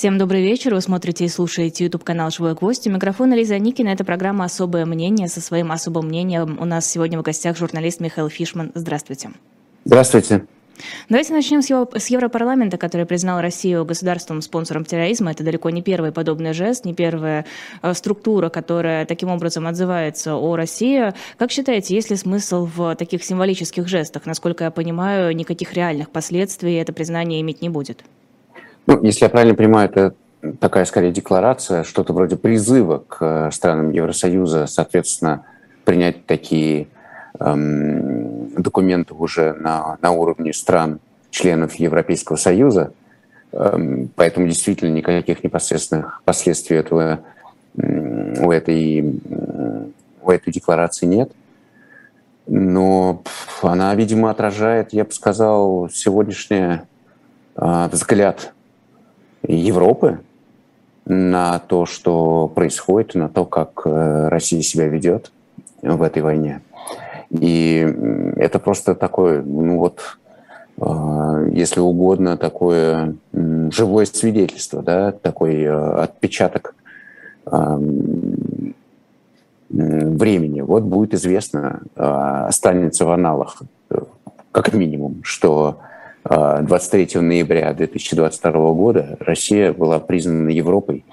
Всем добрый вечер. Вы смотрите и слушаете YouTube канал «Живой гвоздь». У микрофона Лиза Никина. Это программа «Особое мнение». Со своим особым мнением у нас сегодня в гостях журналист Михаил Фишман. Здравствуйте. Здравствуйте. Давайте начнем с, с Европарламента, который признал Россию государством-спонсором терроризма. Это далеко не первый подобный жест, не первая э, структура, которая таким образом отзывается о России. Как считаете, есть ли смысл в таких символических жестах? Насколько я понимаю, никаких реальных последствий это признание иметь не будет. Ну, если я правильно понимаю, это такая скорее декларация, что-то вроде призыва к э, странам Евросоюза, соответственно, принять такие эм, документы уже на, на уровне стран, членов Европейского Союза. Эм, поэтому действительно никаких непосредственных последствий этого, у, этой, у этой декларации нет. Но она, видимо, отражает, я бы сказал, сегодняшний э, взгляд Европы на то, что происходит, на то, как э, Россия себя ведет в этой войне. И это просто такое, ну вот, э, если угодно, такое живое свидетельство, да, такой э, отпечаток времени. Вот будет известно, останется в аналах, как минимум, что 23 ноября 2022 года Россия была признана Европой,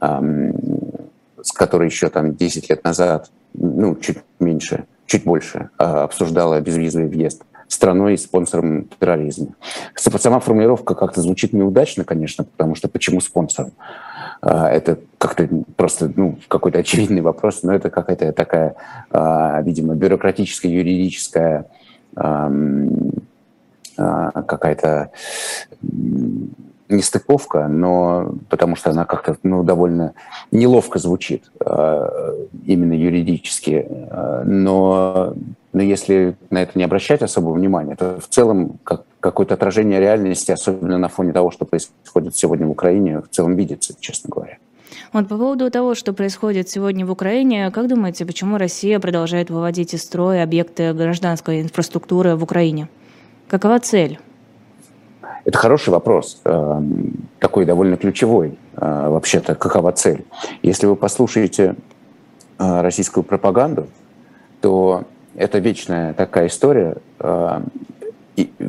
с которой еще там 10 лет назад, ну, чуть меньше, чуть больше, а, обсуждала безвизовый въезд страной спонсором терроризма. Сама формулировка как-то звучит неудачно, конечно, потому что почему спонсором? А, это как-то просто ну, какой-то очевидный вопрос, но это какая-то такая, а, видимо, бюрократическая, юридическая а, какая-то нестыковка, но потому что она как-то ну, довольно неловко звучит а, именно юридически. А, но, но если на это не обращать особого внимания, то в целом как, какое-то отражение реальности, особенно на фоне того, что происходит сегодня в Украине, в целом видится, честно говоря. Вот по поводу того, что происходит сегодня в Украине, как думаете, почему Россия продолжает выводить из строя объекты гражданской инфраструктуры в Украине? Какова цель? Это хороший вопрос, эм, такой довольно ключевой. Э, вообще-то, какова цель? Если вы послушаете э, российскую пропаганду, то это вечная такая история, э,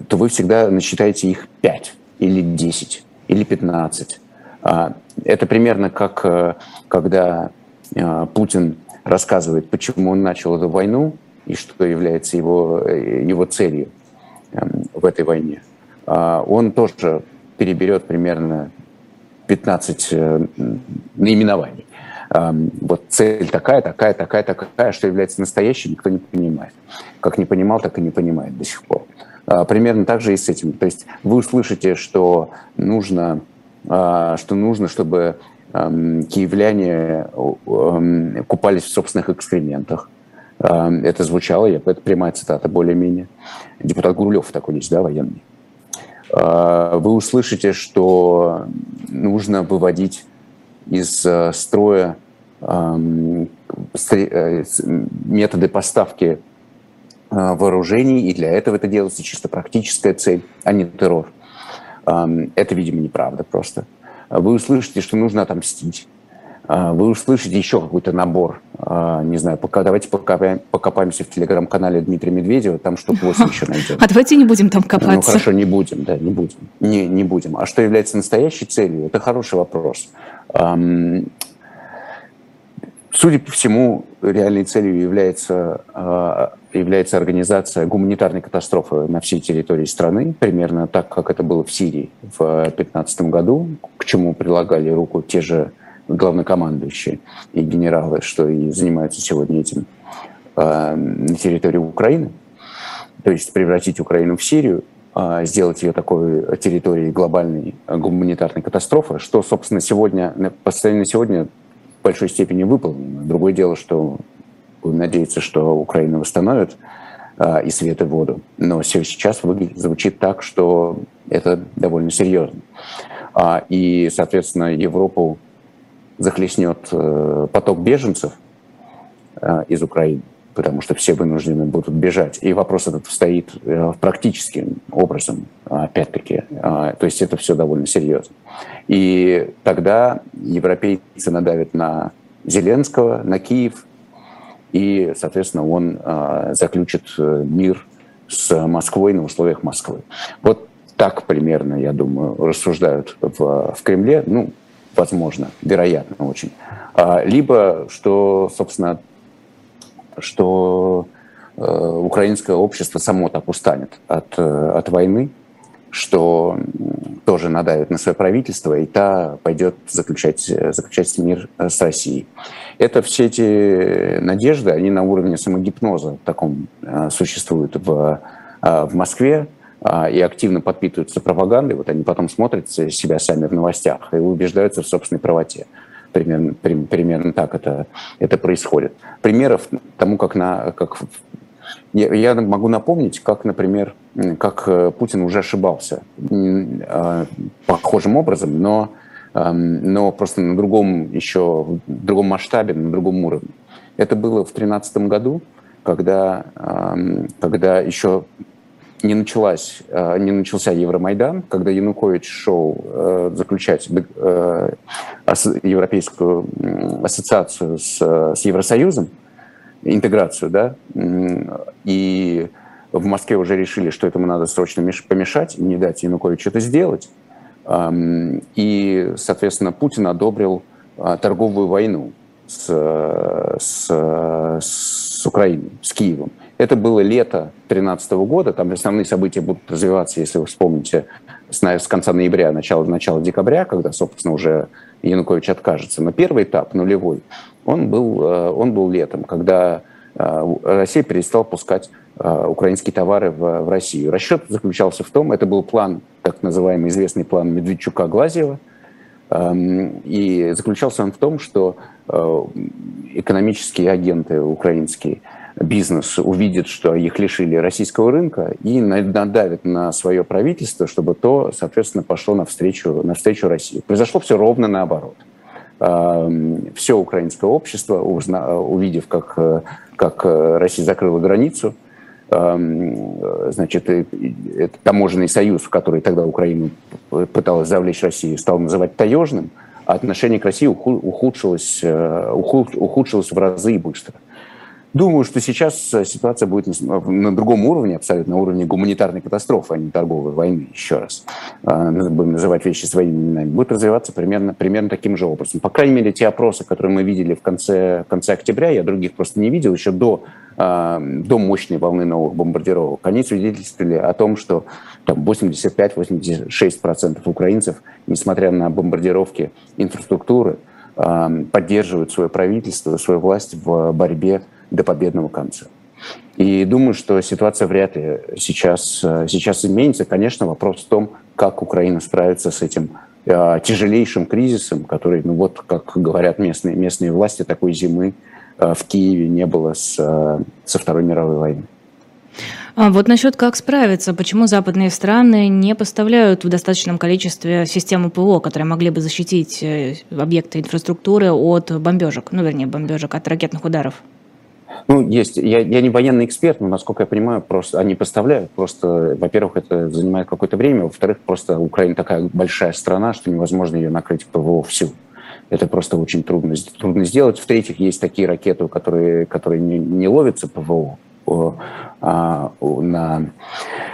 то вы всегда насчитаете их 5 или 10 или 15. Это примерно как когда Путин рассказывает, почему он начал эту войну и что является его, его целью. Эм, в этой войне, а, он тоже переберет примерно 15 э, наименований. Эм, вот цель такая, такая, такая, такая, что является настоящей, никто не понимает. Как не понимал, так и не понимает до сих пор. А, примерно так же и с этим. То есть вы услышите, что нужно, а, что нужно чтобы эм, киевляне купались в собственных экскрементах, это звучало, это прямая цитата более-менее. Депутат Гурулев такой есть, да, военный. Э, вы услышите, что нужно выводить из э, строя э, методы поставки вооружений, и для этого это делается чисто практическая цель, а не террор. Это, видимо, неправда просто. Вы услышите, что нужно отомстить а, вы услышите еще какой-то набор. А, не знаю, пока давайте покопаем, покопаемся в телеграм-канале Дмитрия Медведева, там штук 8 еще найдем. А давайте не будем там копаться. Ну хорошо, не будем, да, не будем. Не, не будем. А что является настоящей целью? Это хороший вопрос. Судя по всему, реальной целью является, а, является организация гуманитарной катастрофы на всей территории страны, примерно так, как это было в Сирии в 2015 году, к чему прилагали руку те же главнокомандующие и генералы, что и занимаются сегодня этим э, на территории Украины. То есть превратить Украину в Сирию, э, сделать ее такой территорией глобальной гуманитарной катастрофы, что, собственно, сегодня, по состоянию сегодня в большой степени выполнено. Другое дело, что будем надеяться, что Украина восстановит э, и свет, и воду. Но все сейчас звучит так, что это довольно серьезно. И, соответственно, Европу захлестнет э, поток беженцев э, из Украины, потому что все вынуждены будут бежать. И вопрос этот стоит э, практическим образом, опять-таки. То есть это все довольно серьезно. И тогда европейцы надавят на Зеленского, на Киев, и, соответственно, он заключит мир с Москвой на условиях Москвы. Вот так примерно, я думаю, рассуждают в, в Кремле. Ну, возможно, вероятно очень. А, либо, что, собственно, что э, украинское общество само так устанет от, э, от войны, что тоже надавит на свое правительство, и та пойдет заключать, заключать мир с Россией. Это все эти надежды, они на уровне самогипноза таком э, существуют в, в Москве, и активно подпитываются пропагандой, вот они потом смотрят себя сами в новостях и убеждаются в собственной правоте. Примерно, примерно так это, это происходит. Примеров тому, как, на, как я могу напомнить, как, например, как э, Путин уже ошибался а, похожим образом, но, но просто на другом еще, в другом масштабе, на другом уровне. Это было в 2013 году, когда, когда еще не, началась, э, не начался Евромайдан, когда Янукович шел э, заключать э, Европейскую ассоциацию с, с Евросоюзом, интеграцию, да, и в Москве уже решили, что этому надо срочно помешать, не дать Януковичу это сделать. И, соответственно, Путин одобрил торговую войну с, с, с Украиной, с Киевом. Это было лето 2013 года, там основные события будут развиваться, если вы вспомните, с, конца ноября, начала, начала декабря, когда, собственно, уже Янукович откажется. Но первый этап, нулевой, он был, э, он был летом, когда э, Россия перестала пускать э, украинские товары в, в Россию. Расчет заключался в том, это был план, так называемый известный план Медведчука-Глазьева, эм, и заключался он в том, что экономические агенты украинские – бизнес увидит, что их лишили российского рынка и надавит на свое правительство, чтобы то, соответственно, пошло навстречу, навстречу России. Произошло все ровно наоборот. Все украинское общество, увидев, как, как Россия закрыла границу, значит, таможенный союз, в который тогда Украина пыталась завлечь Россию, стал называть таежным, а отношение к России ухудшилось, э, ухудшилось в разы и быстро. Думаю, что сейчас э, ситуация будет на другом уровне, абсолютно на уровне гуманитарной катастрофы, а не торговой войны, еще раз. А, будем называть вещи своими именами. Будет развиваться примерно, примерно таким же образом. По крайней мере, те опросы, которые мы видели в конце, в конце октября, я других просто не видел, еще до, а, до мощной волны новых бомбардировок, они свидетельствовали о том, что там 85-86% украинцев, несмотря на бомбардировки инфраструктуры, поддерживают свое правительство, свою власть в борьбе до победного конца. И думаю, что ситуация вряд ли сейчас, э, сейчас изменится. Конечно, вопрос в том, как Украина справится с этим э, тяжелейшим кризисом, который, ну вот, как говорят местные, местные власти, такой зимы э, в Киеве не было с, со Второй мировой войны. А вот насчет как справиться, почему западные страны не поставляют в достаточном количестве системы ПВО, которые могли бы защитить э, объекты инфраструктуры от бомбежек, ну вернее бомбежек, от ракетных ударов? Ну, есть. Я, я не военный эксперт, но, насколько я понимаю, просто они поставляют. Просто, во-первых, это занимает какое-то время. Во-вторых, просто Украина такая большая страна, что невозможно ее накрыть ПВО всю. Это просто очень трудно, трудно сделать. В-третьих, есть такие ракеты, которые, которые не, не ловятся ПВО а, на,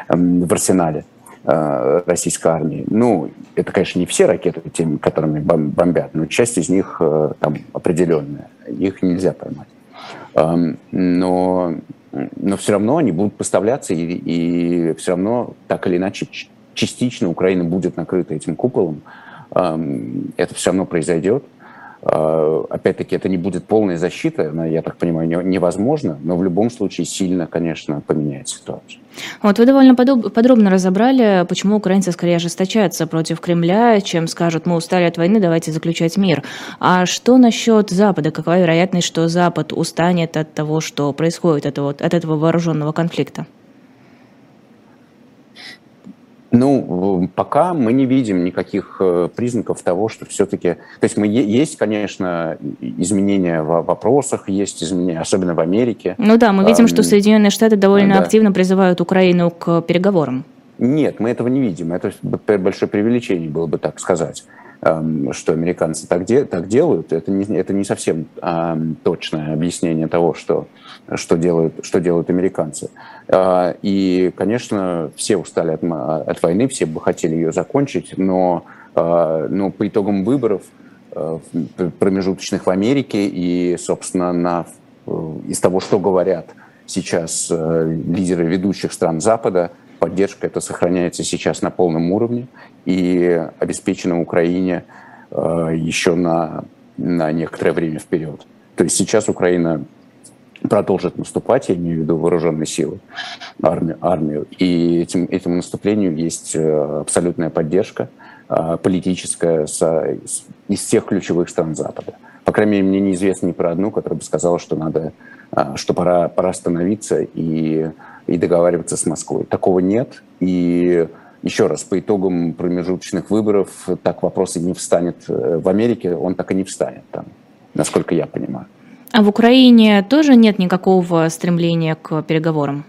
в арсенале а, российской армии. Ну, это, конечно, не все ракеты, теми, которыми бомбят, но часть из них э, там определенная. Их нельзя поймать но, но все равно они будут поставляться, и, и все равно так или иначе частично Украина будет накрыта этим куполом. Это все равно произойдет. А, опять-таки, это не будет полная защита, я так понимаю, невозможно, но в любом случае сильно, конечно, поменяет ситуацию. Вот вы довольно подробно разобрали, почему украинцы скорее ожесточаются против Кремля, чем скажут, мы устали от войны, давайте заключать мир. А что насчет Запада? Какова вероятность, что Запад устанет от того, что происходит, от этого вооруженного конфликта? Ну, пока мы не видим никаких э, признаков того, что все-таки... То есть мы, есть, конечно, изменения в вопросах, есть изменения, особенно в Америке. Ну да, мы видим, что Соединенные Штаты довольно да. активно призывают Украину к переговорам. Нет, мы этого не видим. Это большое преувеличение было бы так сказать. Что американцы так, де, так делают, это не, это не совсем а, точное объяснение того, что, что, делают, что делают американцы. А, и, конечно, все устали от, от войны, все бы хотели ее закончить, но, а, но по итогам выборов а, промежуточных в Америке и, собственно, на, из того, что говорят сейчас лидеры ведущих стран Запада, поддержка это сохраняется сейчас на полном уровне и обеспечена Украине э, еще на, на некоторое время вперед. То есть сейчас Украина продолжит наступать, я имею в виду вооруженные силы, армию, армию. и этим, этому наступлению есть э, абсолютная поддержка э, политическая с, из всех ключевых стран Запада. По крайней мере, мне неизвестно ни про одну, которая бы сказала, что надо, что пора, пора остановиться и и договариваться с Москвой. Такого нет. И еще раз, по итогам промежуточных выборов так вопрос и не встанет э, в Америке, он так и не встанет там, насколько я понимаю. А в Украине тоже нет никакого стремления к переговорам?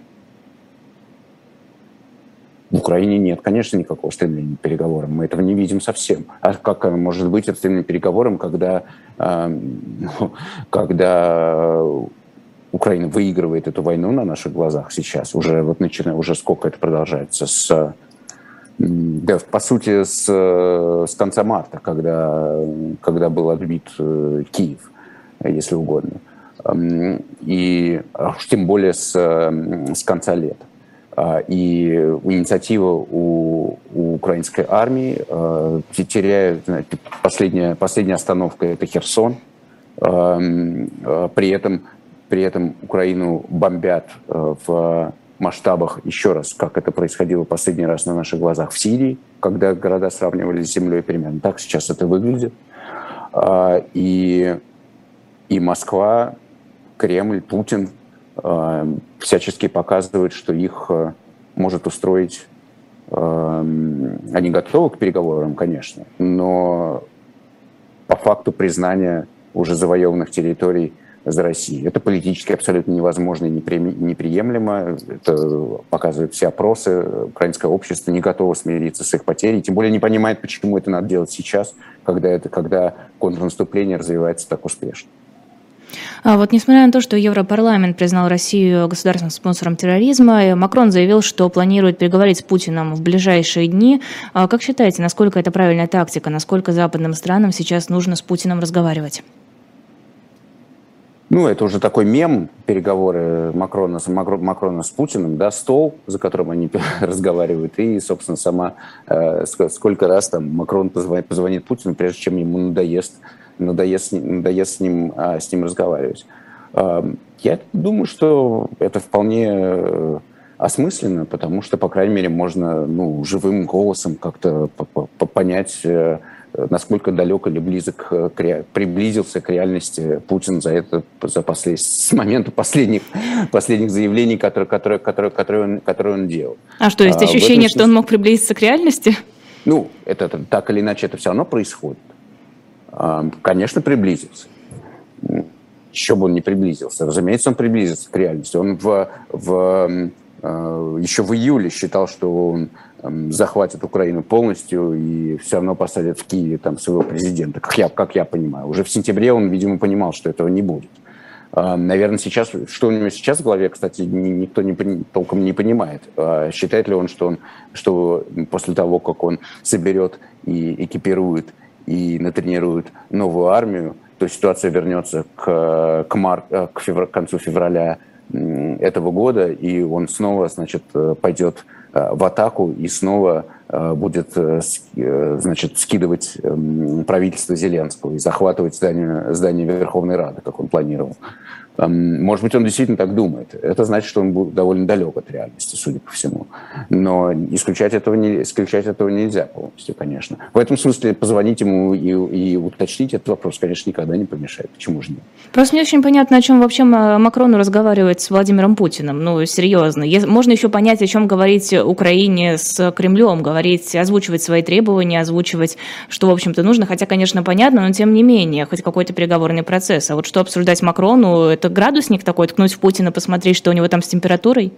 В Украине нет, конечно, никакого стремления к переговорам. Мы этого не видим совсем. А как может быть это стремление к переговорам, когда, э, когда Украина выигрывает эту войну на наших глазах сейчас, уже вот начиная, уже сколько это продолжается, с, да, по сути, с, с конца марта, когда, когда был отбит э, Киев, если угодно. И уж тем более с, с конца лета. А, и инициатива у, у украинской армии э, теряет, последняя, последняя остановка – это Херсон. Э, при этом при этом Украину бомбят э, в масштабах, еще раз, как это происходило последний раз на наших глазах в Сирии, когда города сравнивались с землей примерно. Так сейчас это выглядит. А, и, и Москва, Кремль, Путин э, всячески показывают, что их э, может устроить они готовы к переговорам, конечно, но по факту признания уже завоеванных территорий – за Россию. Это политически абсолютно невозможно и неприемлемо. Это показывают все опросы. Украинское общество не готово смириться с их потерей, тем более не понимает, почему это надо делать сейчас, когда, это, когда контрнаступление развивается так успешно. А вот несмотря на то, что Европарламент признал Россию государственным спонсором терроризма, Макрон заявил, что планирует переговорить с Путиным в ближайшие дни. А как считаете, насколько это правильная тактика, насколько западным странам сейчас нужно с Путиным разговаривать? ну, это уже такой мем, переговоры Макрона, Макрона с Путиным, да, стол, за которым они разговаривают, и, собственно, сама, э, сколько раз там Макрон позвонит, позвонит Путину, прежде чем ему надоест, надоест, надоест с, ним, э, с ним разговаривать. Я думаю, что это вполне э, осмысленно, потому что, по крайней мере, можно ну, живым голосом как-то понять, э, насколько далек или близок к, приблизился к реальности Путин за это за послед, с момента последних последних заявлений, которые которые которые которые он которые он делал. А что есть а, ощущение, что он мог приблизиться к реальности? Ну, это, это так или иначе это все равно происходит. Конечно, приблизился. Еще бы он не приблизился. Разумеется, он приблизился к реальности. Он в, в а, еще в июле считал, что он захватят Украину полностью и все равно посадят в Киеве там своего президента, как я, как я понимаю. Уже в сентябре он, видимо, понимал, что этого не будет. Наверное, сейчас, что у него сейчас в голове, кстати, никто не, толком не понимает. А считает ли он, что, он, что после того, как он соберет и экипирует и натренирует новую армию, то ситуация вернется к, к, мар, э, к, февр, к концу февраля этого года, и он снова, значит, э, пойдет Э, в атаку и снова будет значит, скидывать эм, правительство Зеленского и захватывать здание, здание Верховной Рады, как он планировал. Может быть, он действительно так думает. Это значит, что он довольно далек от реальности, судя по всему. Но исключать этого, не, исключать этого нельзя полностью, конечно. В этом смысле позвонить ему и, и уточнить этот вопрос, конечно, никогда не помешает. Почему же нет? Просто не очень понятно, о чем вообще Макрону разговаривает с Владимиром Путиным. Ну, серьезно. Можно еще понять, о чем говорить Украине с Кремлем, говорить, озвучивать свои требования, озвучивать, что, в общем-то, нужно. Хотя, конечно, понятно, но тем не менее, хоть какой-то переговорный процесс. А вот что обсуждать Макрону, это это градусник такой, ткнуть в Путина, посмотреть, что у него там с температурой?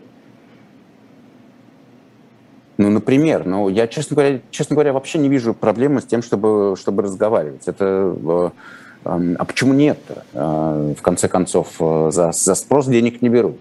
Ну, например, ну, я, честно говоря, честно говоря, вообще не вижу проблемы с тем, чтобы, чтобы разговаривать. Это, э, э, а почему нет? Э, в конце концов, э, за, за спрос денег не берут.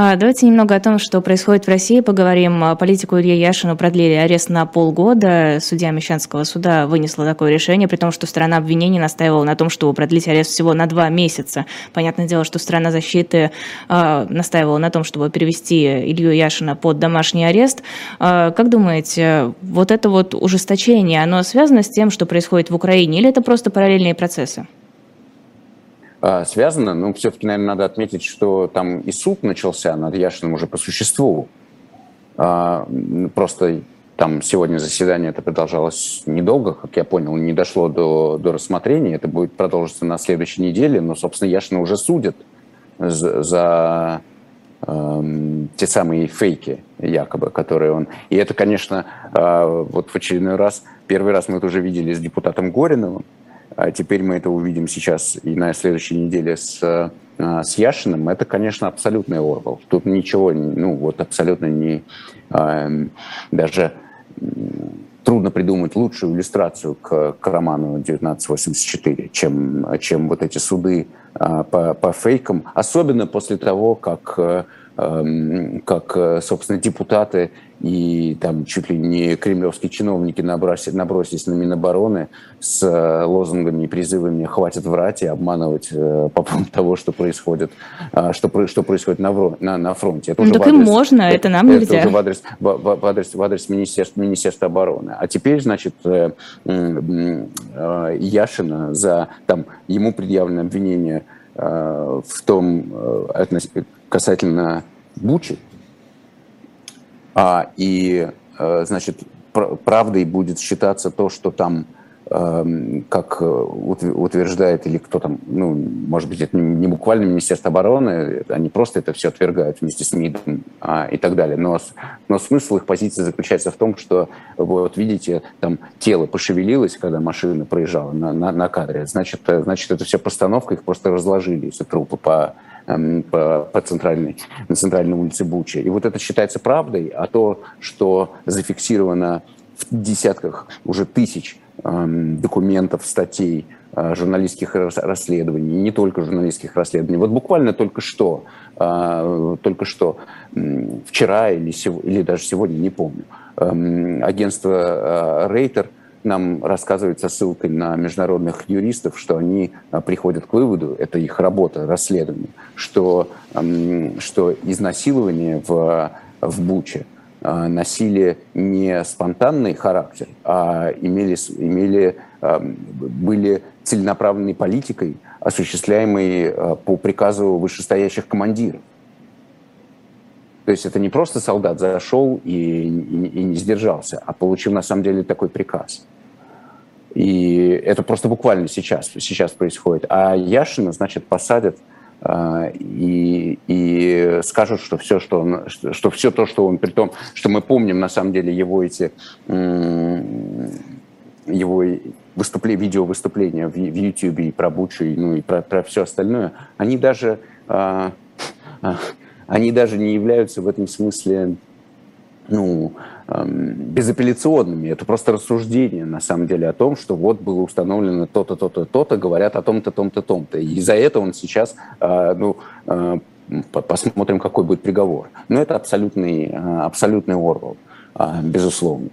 А, давайте немного о том, что происходит в России, поговорим. А, политику Илья Яшину продлили арест на полгода. Судья Мещанского суда вынесла такое решение, при том, что сторона обвинения настаивала на том, чтобы продлить арест всего на два месяца. Понятное дело, что сторона защиты э, настаивала на том, чтобы перевести Илью Яшина под домашний арест. Как думаете, вот это вот ужесточение, оно связано с тем, что происходит в Украине, или это просто параллельные процессы? А, связано, но все-таки, наверное, надо отметить, что там и суд начался над Яшиным уже по существу. А, просто там сегодня заседание это продолжалось недолго, как я понял, не дошло до, до рассмотрения. Это будет продолжиться на следующей неделе, но, собственно, Яшина уже судят за, за э, те самые фейки, якобы, которые он... И это, конечно, э, вот в очередной раз, первый раз мы это уже видели с депутатом Гориновым, теперь мы это увидим сейчас и на следующей неделе с, а, с Яшиным. Это, конечно, абсолютный Орвал. Тут ничего, ну вот абсолютно не... Эм, даже трудно придумать лучшую иллюстрацию к, к роману 1984, чем, чем вот эти суды а, по, по фейкам, особенно после того, как, э, как собственно, депутаты и там чуть ли не кремлевские чиновники набросились, набросились на Минобороны с э, лозунгами и призывами «хватит врать и обманывать э, по поводу того, что происходит, э, что, что происходит на, на, на фронте». Это ну, так адрес, им можно, это, это нам нельзя. Это уже в адрес, в, в адрес, в адрес Министерства, Министерства обороны. А теперь, значит, э, Яшина за, там, ему предъявлено обвинение в том, касательно Бучи, а, и, э, значит, правдой будет считаться то, что там, эм, как утверждает, или кто там, ну, может быть, это не буквально Министерство обороны, они просто это все отвергают вместе с МИДом а, и так далее. Но, но смысл их позиции заключается в том, что, вот видите, там тело пошевелилось, когда машина проезжала на, на, на кадре, значит, э, значит, это все постановка, их просто разложили, эти трупы по по, по центральной, на центральной улице Буча. И вот это считается правдой, а то, что зафиксировано в десятках, уже тысяч эм, документов, статей, э, журналистских расследований, не только журналистских расследований. Вот буквально только что, э, только что вчера или, или даже сегодня, не помню, эм, агентство э, Рейтер нам рассказывают со ссылкой на международных юристов, что они а, приходят к выводу, это их работа, расследование, что, что изнасилование в, в Буче а, носили не спонтанный характер, а имели, имели, были целенаправленной политикой, осуществляемой а, по приказу вышестоящих командиров. То есть это не просто солдат зашел и, и, и не сдержался, а получил на самом деле такой приказ. И это просто буквально сейчас, сейчас происходит. А Яшина, значит, посадят э, и, и скажут, что все, что, он, что, что все то, что он, при том, что мы помним на самом деле его эти его выступления, видео выступления в, в YouTube и про Бучу, и, ну и про, про все остальное, они даже э, они даже не являются в этом смысле ну, эм, безапелляционными. Это просто рассуждение, на самом деле, о том, что вот было установлено то-то, то-то, то-то, говорят о том-то, том-то, том-то. И за это он сейчас, э, ну, э, посмотрим, какой будет приговор. Но это абсолютный, э, абсолютный Орвал. А, безусловно.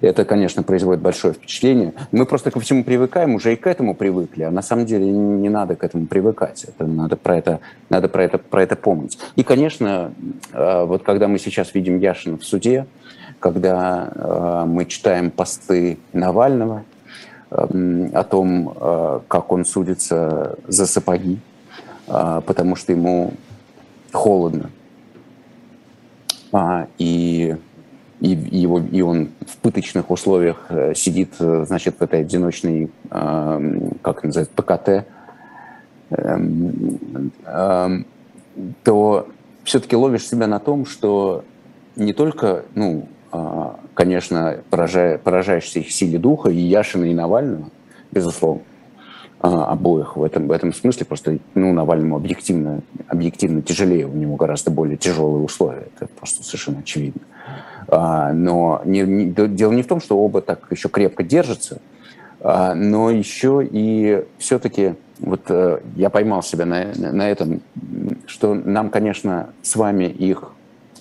Это, конечно, производит большое впечатление. Мы просто ко всему привыкаем, уже и к этому привыкли, а на самом деле не надо к этому привыкать. Это, надо про это, надо про это, про это помнить. И, конечно, а, вот когда мы сейчас видим Яшина в суде, когда а, мы читаем посты Навального о том, как он судится за сапоги, потому что ему холодно. И и, его, и он в пыточных условиях э, сидит, э, значит, в этой одиночной, как называется, ПКТ, эм, эм, то все-таки ловишь себя на том, что не только, ну, а, конечно, поражая, поражаешься их силе духа, и Яшина, и Навального, безусловно, обоих в этом, в этом смысле. Просто ну, Навальному объективно, объективно тяжелее, у него гораздо более тяжелые условия. Это просто совершенно очевидно. А, но не, не, дело не в том, что оба так еще крепко держатся, а, но еще и все-таки вот э, я поймал себя на, на этом, что нам, конечно, с вами их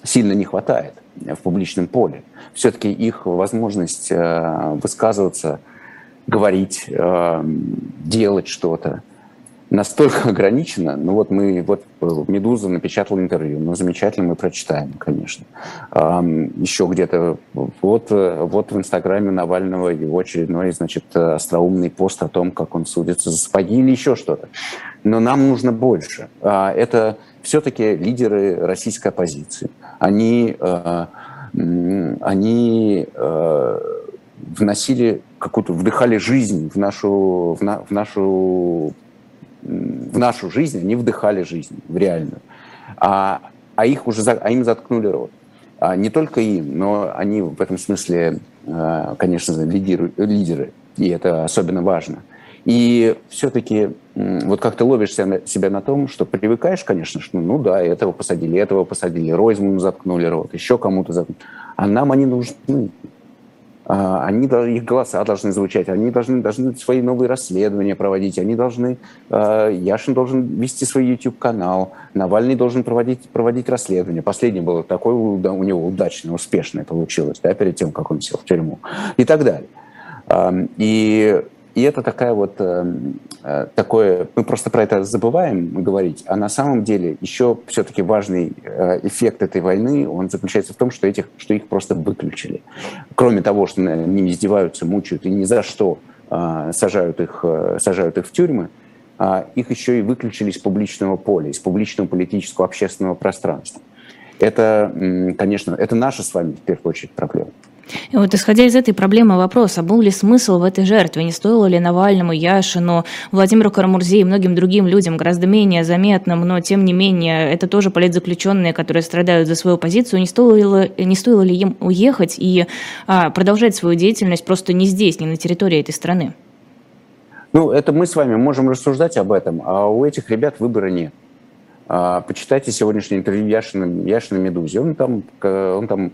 сильно не хватает в публичном поле. Все-таки их возможность э, высказываться, говорить, э, делать что-то – настолько ограничено. Ну вот мы, вот э, «Медуза» напечатала интервью, ну замечательно, мы прочитаем, конечно. Еще где-то, вот, э, вот в Инстаграме Навального его очередной, значит, остроумный пост о том, как он судится за сапоги или еще что-то. Но нам нужно больше. А, это все-таки лидеры российской оппозиции. Они, э, они вносили какую-то, вдыхали жизнь в нашу, в, на, в нашу в нашу жизнь, они вдыхали жизнь, в реальную. А, а их уже, а им заткнули рот. А не только им, но они в этом смысле, а, конечно, лидеры, лидеры, и это особенно важно. И все-таки вот как ты ловишь себя на том, что привыкаешь, конечно, что ну да, этого посадили, этого посадили, Ройзману заткнули рот, еще кому-то заткнули. А нам они нужны. А, они, их голоса должны звучать, они должны, должны свои новые расследования проводить, они должны, а, Яшин должен вести свой YouTube-канал, Навальный должен проводить, проводить расследование. Последнее было такое у него удачное, успешное получилось, да, перед тем, как он сел в тюрьму и так далее. И и это такая вот, э, э, такое, мы просто про это забываем говорить, а на самом деле еще все-таки важный э, эффект этой войны, он заключается в том, что, этих, что их просто выключили. Кроме того, что ними издеваются, мучают и ни за что сажают их, сажают их в тюрьмы, их еще и выключили из публичного поля, из публичного политического общественного пространства. Это, конечно, это наша с вами в первую очередь проблема. И вот исходя из этой проблемы вопрос, а был ли смысл в этой жертве? Не стоило ли Навальному, Яшину, Владимиру Карамурзе и многим другим людям гораздо менее заметным, но тем не менее это тоже политзаключенные, которые страдают за свою позицию, не стоило, не стоило ли им уехать и а, продолжать свою деятельность просто не здесь, не на территории этой страны? Ну, это мы с вами можем рассуждать об этом, а у этих ребят выбора нет. А, почитайте сегодняшнее интервью Яшина, Яшина Медузе. Он там, он там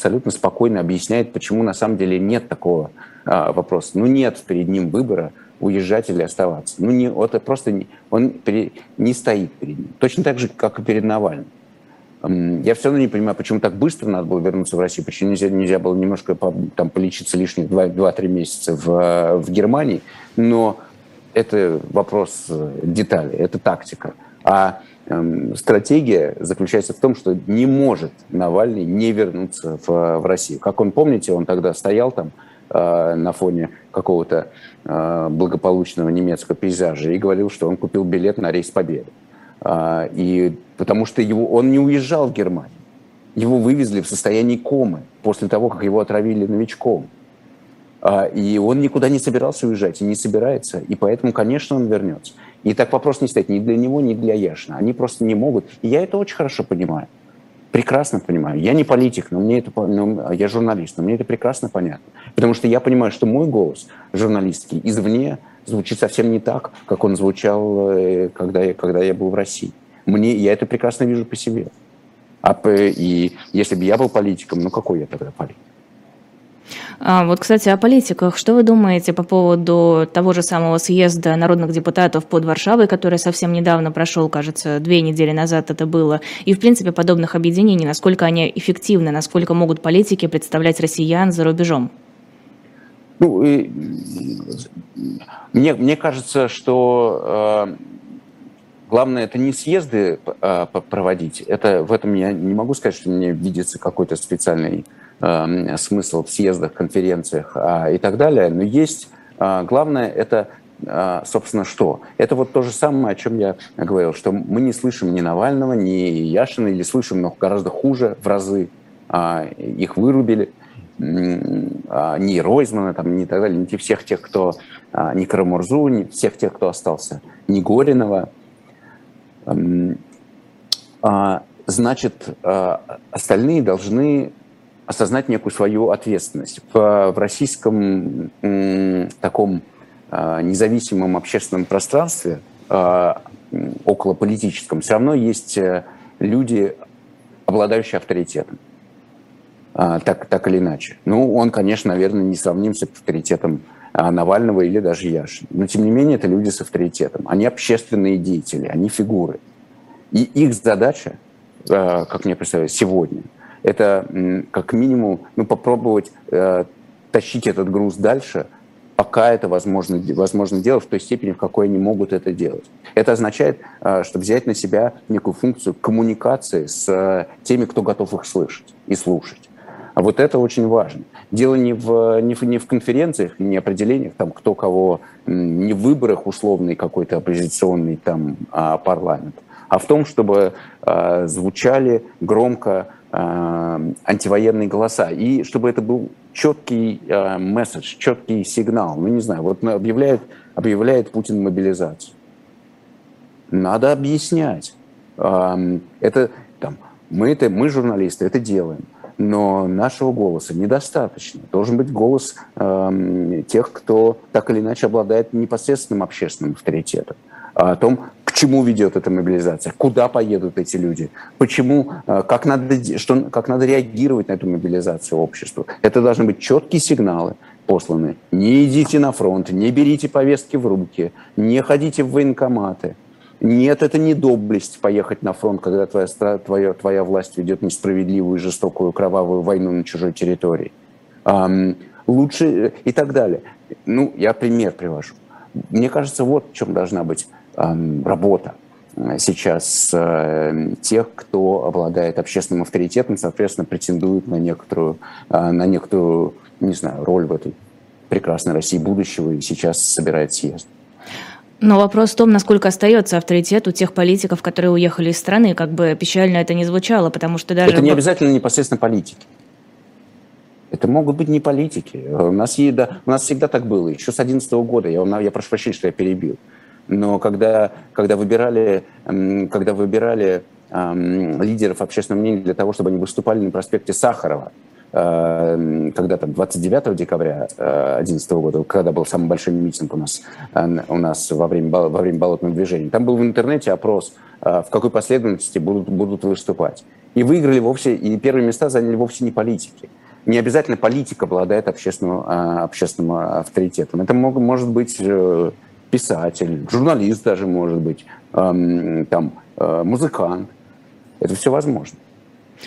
абсолютно спокойно объясняет, почему на самом деле нет такого а, вопроса. Ну, нет перед ним выбора уезжать или оставаться. Ну, не, это просто не, он перед, не стоит перед ним. Точно так же, как и перед Навальным. Я все равно не понимаю, почему так быстро надо было вернуться в Россию, почему нельзя, нельзя было немножко там, полечиться лишних 2-3 месяца в, в Германии, но это вопрос э, детали, это тактика. А стратегия заключается в том, что не может Навальный не вернуться в, в Россию. Как он, помните, он тогда стоял там э, на фоне какого-то э, благополучного немецкого пейзажа и говорил, что он купил билет на рейс Победы. Э, и потому что его, он не уезжал в Германию. Его вывезли в состоянии комы после того, как его отравили новичком. А, и он никуда не собирался уезжать и не собирается. И поэтому, конечно, он вернется. И так вопрос не стоит ни для него, ни для Яшина. Они просто не могут. И я это очень хорошо понимаю. Прекрасно понимаю. Я не политик, но мне это, ну, я журналист, но мне это прекрасно понятно. Потому что я понимаю, что мой голос журналистский извне звучит совсем не так, как он звучал, э, когда я, когда я был в России. Мне, я это прекрасно вижу по себе. А, и если бы я был политиком, ну какой я тогда политик? А, вот, кстати, о политиках. Что вы думаете по поводу того же самого съезда народных депутатов под Варшавой, который совсем недавно прошел, кажется, две недели назад это было, и, в принципе, подобных объединений, насколько они эффективны, насколько могут политики представлять россиян за рубежом? Ну, и, мне, мне кажется, что э, главное это не съезды э, проводить. Это в этом я не могу сказать, что мне видится какой-то специальный смысл в съездах, конференциях а, и так далее. Но есть, а, главное, это а, собственно, что? Это вот то же самое, о чем я говорил, что мы не слышим ни Навального, ни Яшина, или слышим, но гораздо хуже в разы. Их вырубили. Ни Ройзмана, там, ни так далее, ни всех тех, кто... Ни Карамурзу, ни всех тех, кто остался. Ни Горинова. Значит, остальные должны осознать некую свою ответственность. В, в российском таком а, независимом общественном пространстве, а, около политическом, все равно есть э, люди, обладающие авторитетом. А, так, так или иначе. Ну, он, конечно, наверное, не сравним с авторитетом Навального или даже Яшина. Но, тем не менее, это люди с авторитетом. Они общественные деятели, они фигуры. И их задача, как мне представляется, сегодня – это как минимум ну, попробовать э, тащить этот груз дальше, пока это возможно, возможно делать в той степени, в какой они могут это делать. Это означает, э, что взять на себя некую функцию коммуникации с э, теми, кто готов их слышать и слушать. А вот это очень важно. Дело не в, не в, не в конференциях, не определениях, там, кто кого, не в выборах условный какой-то оппозиционный там, а, парламент, а в том, чтобы э, звучали громко антивоенные голоса. И чтобы это был четкий э, месседж, четкий сигнал. Ну, не знаю, вот объявляет, объявляет Путин мобилизацию. Надо объяснять. Э, это, там, мы, это, мы, журналисты, это делаем. Но нашего голоса недостаточно. Должен быть голос э, тех, кто так или иначе обладает непосредственным общественным авторитетом о том, чему ведет эта мобилизация, куда поедут эти люди, почему, э, как надо, что, как надо реагировать на эту мобилизацию обществу. Это должны быть четкие сигналы посланы. Не идите на фронт, не берите повестки в руки, не ходите в военкоматы. Нет, это не доблесть поехать на фронт, когда твоя, твоя, твоя власть ведет несправедливую, жестокую, кровавую войну на чужой территории. Эм, лучше э, и так далее. Ну, я пример привожу. Мне кажется, вот в чем должна быть работа сейчас э, тех, кто обладает общественным авторитетом, соответственно, претендует на некоторую, э, на некоторую, не знаю, роль в этой прекрасной России будущего и сейчас собирает съезд. Но вопрос в том, насколько остается авторитет у тех политиков, которые уехали из страны, как бы печально это не звучало, потому что даже... Это не обязательно непосредственно политики. Это могут быть не политики. У нас, да, у нас всегда так было, еще с 2011 года. Я, я прошу прощения, что я перебил но когда, когда выбирали, когда выбирали лидеров общественного мнения для того, чтобы они выступали на проспекте Сахарова, э, когда там 29 декабря 2011 года, когда был самый большой митинг у нас, э, у нас во, время, во время болотного движения, там был в интернете опрос, э, в какой последовательности будут, будут выступать. И выиграли вовсе, и первые места заняли вовсе не политики. Не обязательно политика обладает общественным, общественным авторитетом. Это мог, может быть писатель, журналист даже может быть, эм, там, э, музыкант. Это все возможно.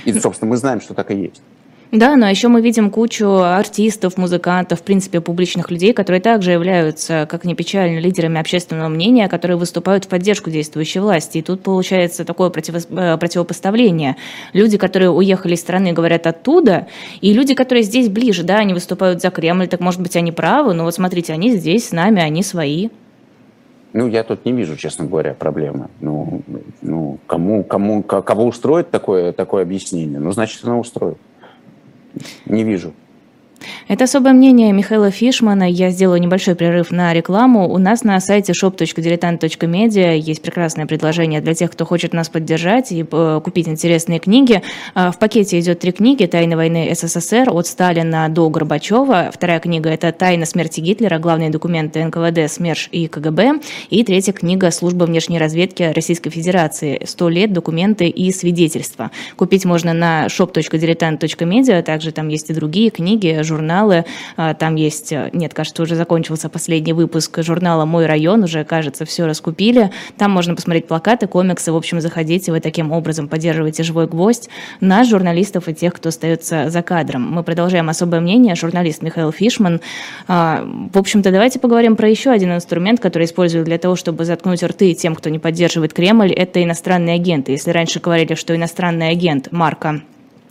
И, собственно, мы знаем, что так и есть. Да, но еще мы видим кучу артистов, музыкантов, в принципе, публичных людей, которые также являются, как ни печально, лидерами общественного мнения, которые выступают в поддержку действующей власти. И тут получается такое э, противопоставление. Люди, которые уехали из страны, говорят оттуда, и люди, которые здесь ближе, да, они выступают за Кремль, так может быть, они правы, но вот смотрите, они здесь с нами, они свои. Ну, я тут не вижу, честно говоря, проблемы. Ну, ну кому, кому, кого устроит такое, такое объяснение? Ну, значит, оно устроит. Не вижу. Это особое мнение Михаила Фишмана. Я сделаю небольшой прерыв на рекламу. У нас на сайте shop.diletant.media есть прекрасное предложение для тех, кто хочет нас поддержать и э, купить интересные книги. А, в пакете идет три книги «Тайна войны СССР» от Сталина до Горбачева. Вторая книга – это «Тайна смерти Гитлера. Главные документы НКВД, СМЕРШ и КГБ». И третья книга «Служба внешней разведки Российской Федерации. Сто лет. Документы и свидетельства». Купить можно на shop.diletant.media. Также там есть и другие книги, журналы. А, там есть, э, нет, кажется, уже закончился последний выпуск журнала «Мой район», уже, кажется, все раскупили. Там можно посмотреть плакаты, комиксы. В общем, заходите, вы таким образом поддерживаете «Живой гвоздь» нас, журналистов и тех, кто остается за кадром. Мы продолжаем особое мнение. Журналист Михаил Фишман. А, в общем-то, давайте поговорим про еще один инструмент, который используют для того, чтобы заткнуть рты тем, кто не поддерживает Кремль. Это иностранные агенты. Если раньше говорили, что иностранный агент Марка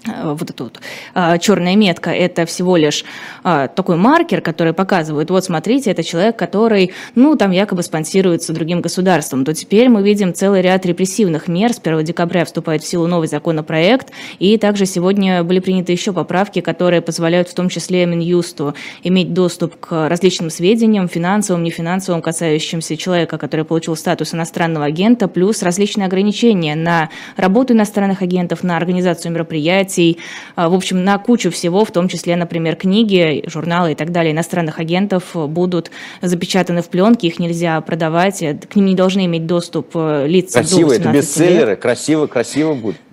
вот эта вот а, черная метка, это всего лишь а, такой маркер, который показывает, вот смотрите, это человек, который, ну, там якобы спонсируется другим государством, то теперь мы видим целый ряд репрессивных мер. С 1 декабря вступает в силу новый законопроект, и также сегодня были приняты еще поправки, которые позволяют в том числе Минюсту иметь доступ к различным сведениям, финансовым, нефинансовым, касающимся человека, который получил статус иностранного агента, плюс различные ограничения на работу иностранных агентов, на организацию мероприятий, мероприятий, а, в общем, на кучу всего, в том числе, например, книги, журналы и так далее иностранных агентов будут запечатаны в пленке, их нельзя продавать, э, к ним не должны иметь доступ э, лица Красиво, это бестселлеры, лет. красиво, красиво будет.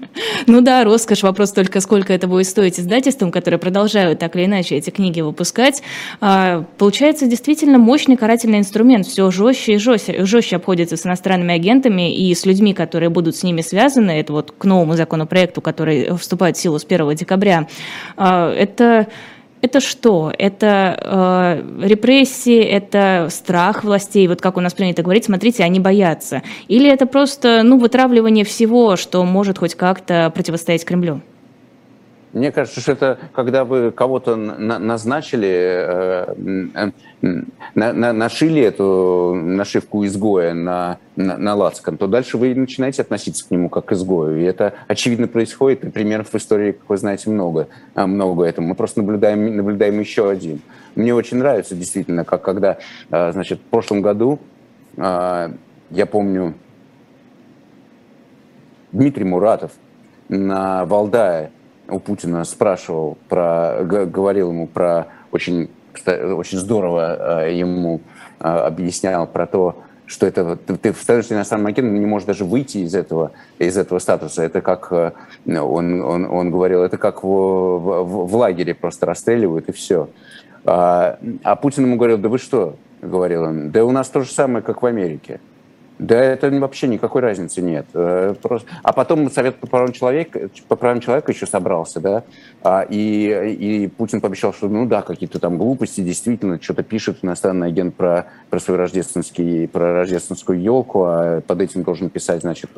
Ну да, роскошь, вопрос только, сколько это будет стоить издательствам, которые продолжают так или иначе эти книги выпускать. А, получается действительно мощный карательный инструмент, все жестче и жестче, жестче обходится с иностранными агентами и с людьми, которые будут с ними связаны, это вот к новому законопроекту, который вступает в силу силу с 1 декабря, а, это это что? Это э, репрессии, это страх властей, вот как у нас принято говорить, смотрите, они боятся. Или это просто ну, вытравливание всего, что может хоть как-то противостоять Кремлю? Мне кажется, что это когда вы кого-то назначили, э, на, на, нашили эту нашивку изгоя на, на, на лацкан, то дальше вы начинаете относиться к нему как к изгою. И это очевидно происходит, и примеров в истории, как вы знаете, много, а, много этому. Мы просто наблюдаем, наблюдаем еще один. Мне очень нравится действительно, как когда, а, значит, в прошлом году, я помню, Дмитрий Муратов на Валдае у Путина спрашивал про, говорил ему про очень, очень здорово э, ему э, объяснял про то, что это ты, ты становишься иностранным агентом, не можешь даже выйти из этого, из этого статуса. Это как, э, он, он, он говорил, это как в, в, в лагере просто расстреливают и все. А, а Путин ему говорил, да вы что, говорил он, да у нас то же самое, как в Америке. Да это вообще никакой разницы нет. Э, просто... А потом Совет по правам человека, по правам человека еще собрался, да, а, и, и Путин пообещал, что ну да, какие-то там глупости, действительно, что-то пишет иностранный агент про, про свой рождественский, про рождественскую елку, а под этим должен писать, значит,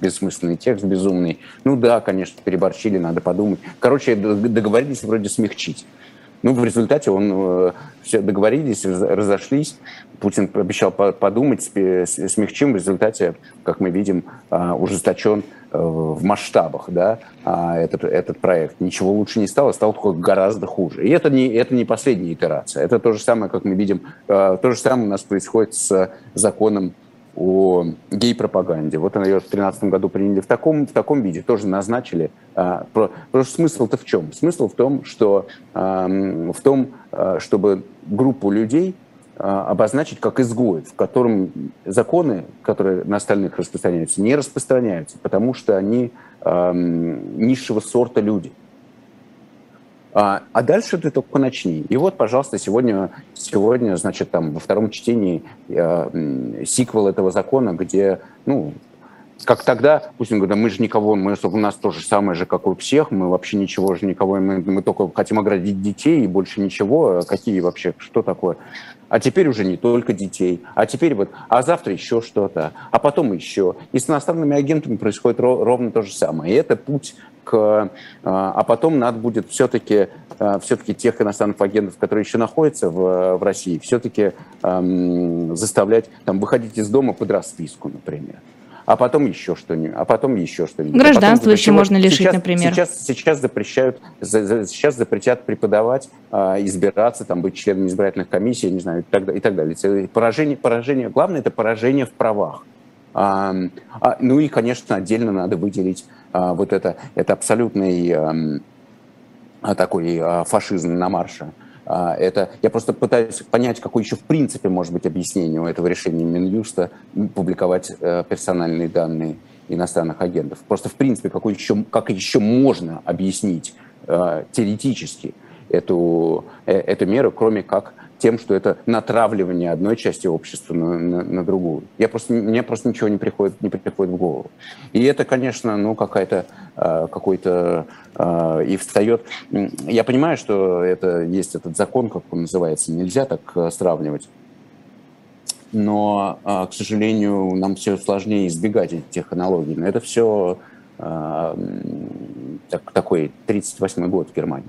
бессмысленный текст безумный. Ну да, конечно, переборчили, надо подумать. Короче, договорились вроде смягчить. Ну, в результате он э, все договорились, разошлись. Путин обещал подумать, смягчим. В результате, как мы видим, а, ужесточен э, в масштабах да, а, этот, этот проект. Ничего лучше не стало, стало только гораздо хуже. И это не, это не последняя итерация. Это то же самое, как мы видим, э, то же самое у нас происходит с законом о гей-пропаганде. Вот ее в 2013 году приняли в таком, в таком виде, тоже назначили. А, Потому что смысл-то в чем? Смысл в том, что, в том, а, чтобы группу людей а, обозначить как изгоев, в котором законы, которые на остальных распространяются, не распространяются, потому что они низшего сорта люди – а, а дальше ты только начни. И вот, пожалуйста, сегодня, сегодня значит, там во втором чтении э, сиквел этого закона, где, ну, как тогда, пусть он говорит, да мы же никого, мы, у нас то же самое же, как у всех, мы вообще ничего же никого, мы, мы только хотим оградить детей и больше ничего. Какие вообще, что такое? А теперь уже не только детей, а теперь вот, а завтра еще что-то, а потом еще. И с иностранными агентами происходит ровно то же самое. И это путь к... А, а потом надо будет все-таки а, все-таки тех иностранных агентов, которые еще находятся в, в России, все-таки эм, заставлять там, выходить из дома под расписку, например а потом еще что-нибудь, а потом еще что-нибудь. А Гражданство еще можно лишить, сейчас, например. Сейчас, сейчас запрещают, сейчас запретят преподавать, избираться, там, быть членом избирательных комиссий, не знаю, и так, и так далее. Поражение, поражение, главное это поражение в правах. А, а, ну и, конечно, отдельно надо выделить вот это, это абсолютный а, такой а, фашизм на марше. А, это, я просто пытаюсь понять, какое еще в принципе может быть объяснение у этого решения Минюста публиковать э, персональные данные иностранных агентов. Просто в принципе, какой еще, как еще можно объяснить э, теоретически эту, э, эту меру, кроме как тем, что это натравливание одной части общества на, на, на другую. Я просто, мне просто ничего не приходит, не приходит в голову. И это, конечно, ну, какая-то, э, какой-то... Э, и встает... Я понимаю, что это есть этот закон, как он называется, нельзя так э, сравнивать. Но, к сожалению, нам все сложнее избегать этих аналогий. Но это все так, такой 38 год в Германии.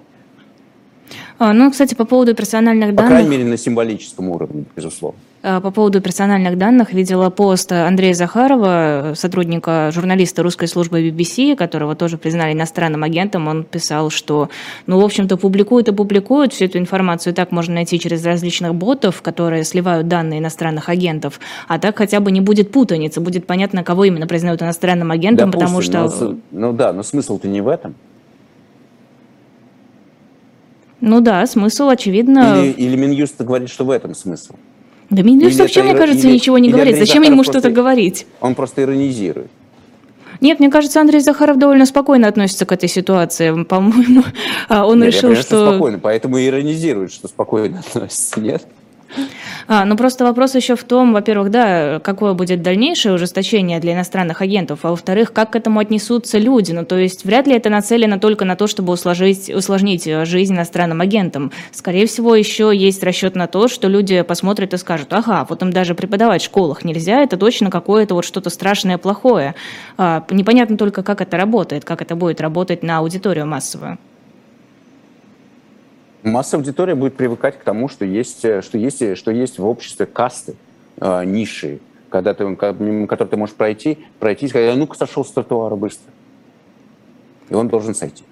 А, ну, кстати, по поводу персональных данных... По крайней мере, на символическом уровне, безусловно. А, по поводу персональных данных видела пост Андрея Захарова, сотрудника журналиста русской службы BBC, которого тоже признали иностранным агентом. Он писал, что, ну, в общем-то, публикуют и публикуют всю эту информацию. Так можно найти через различных ботов, которые сливают данные иностранных агентов. А так хотя бы не будет путаницы, будет понятно, кого именно признают иностранным агентом, Допустим, потому что... Ну, ну да, но смысл-то не в этом. Ну да, смысл, очевидно... Или, или Минюст говорит, что в этом смысл. Да Минюст вообще, мне кажется, или, ничего не говорит. Зачем ему что-то говорить? Он просто иронизирует. Нет, мне кажется, Андрей Захаров довольно спокойно относится к этой ситуации. По-моему, а он Нет, решил, я что... спокойно, поэтому иронизирует, что спокойно относится. Нет? А, ну просто вопрос еще в том, во-первых, да, какое будет дальнейшее ужесточение для иностранных агентов, а во-вторых, как к этому отнесутся люди. Ну то есть вряд ли это нацелено только на то, чтобы усложнить, усложнить э, жизнь иностранным агентам. Скорее всего, еще есть расчет на то, что люди посмотрят и скажут, ага, вот им даже преподавать в школах нельзя, это точно какое-то вот что-то страшное, плохое. А, непонятно только, как это работает, как это будет работать на аудиторию массовую. Масса аудитория будет привыкать к тому, что есть, э, что есть, что есть в обществе касты, э, ниши, когда ты, мимо которых ты можешь пройти, пройти и сказать, «А ну-ка сошел с тротуара быстро. И он должен сойти.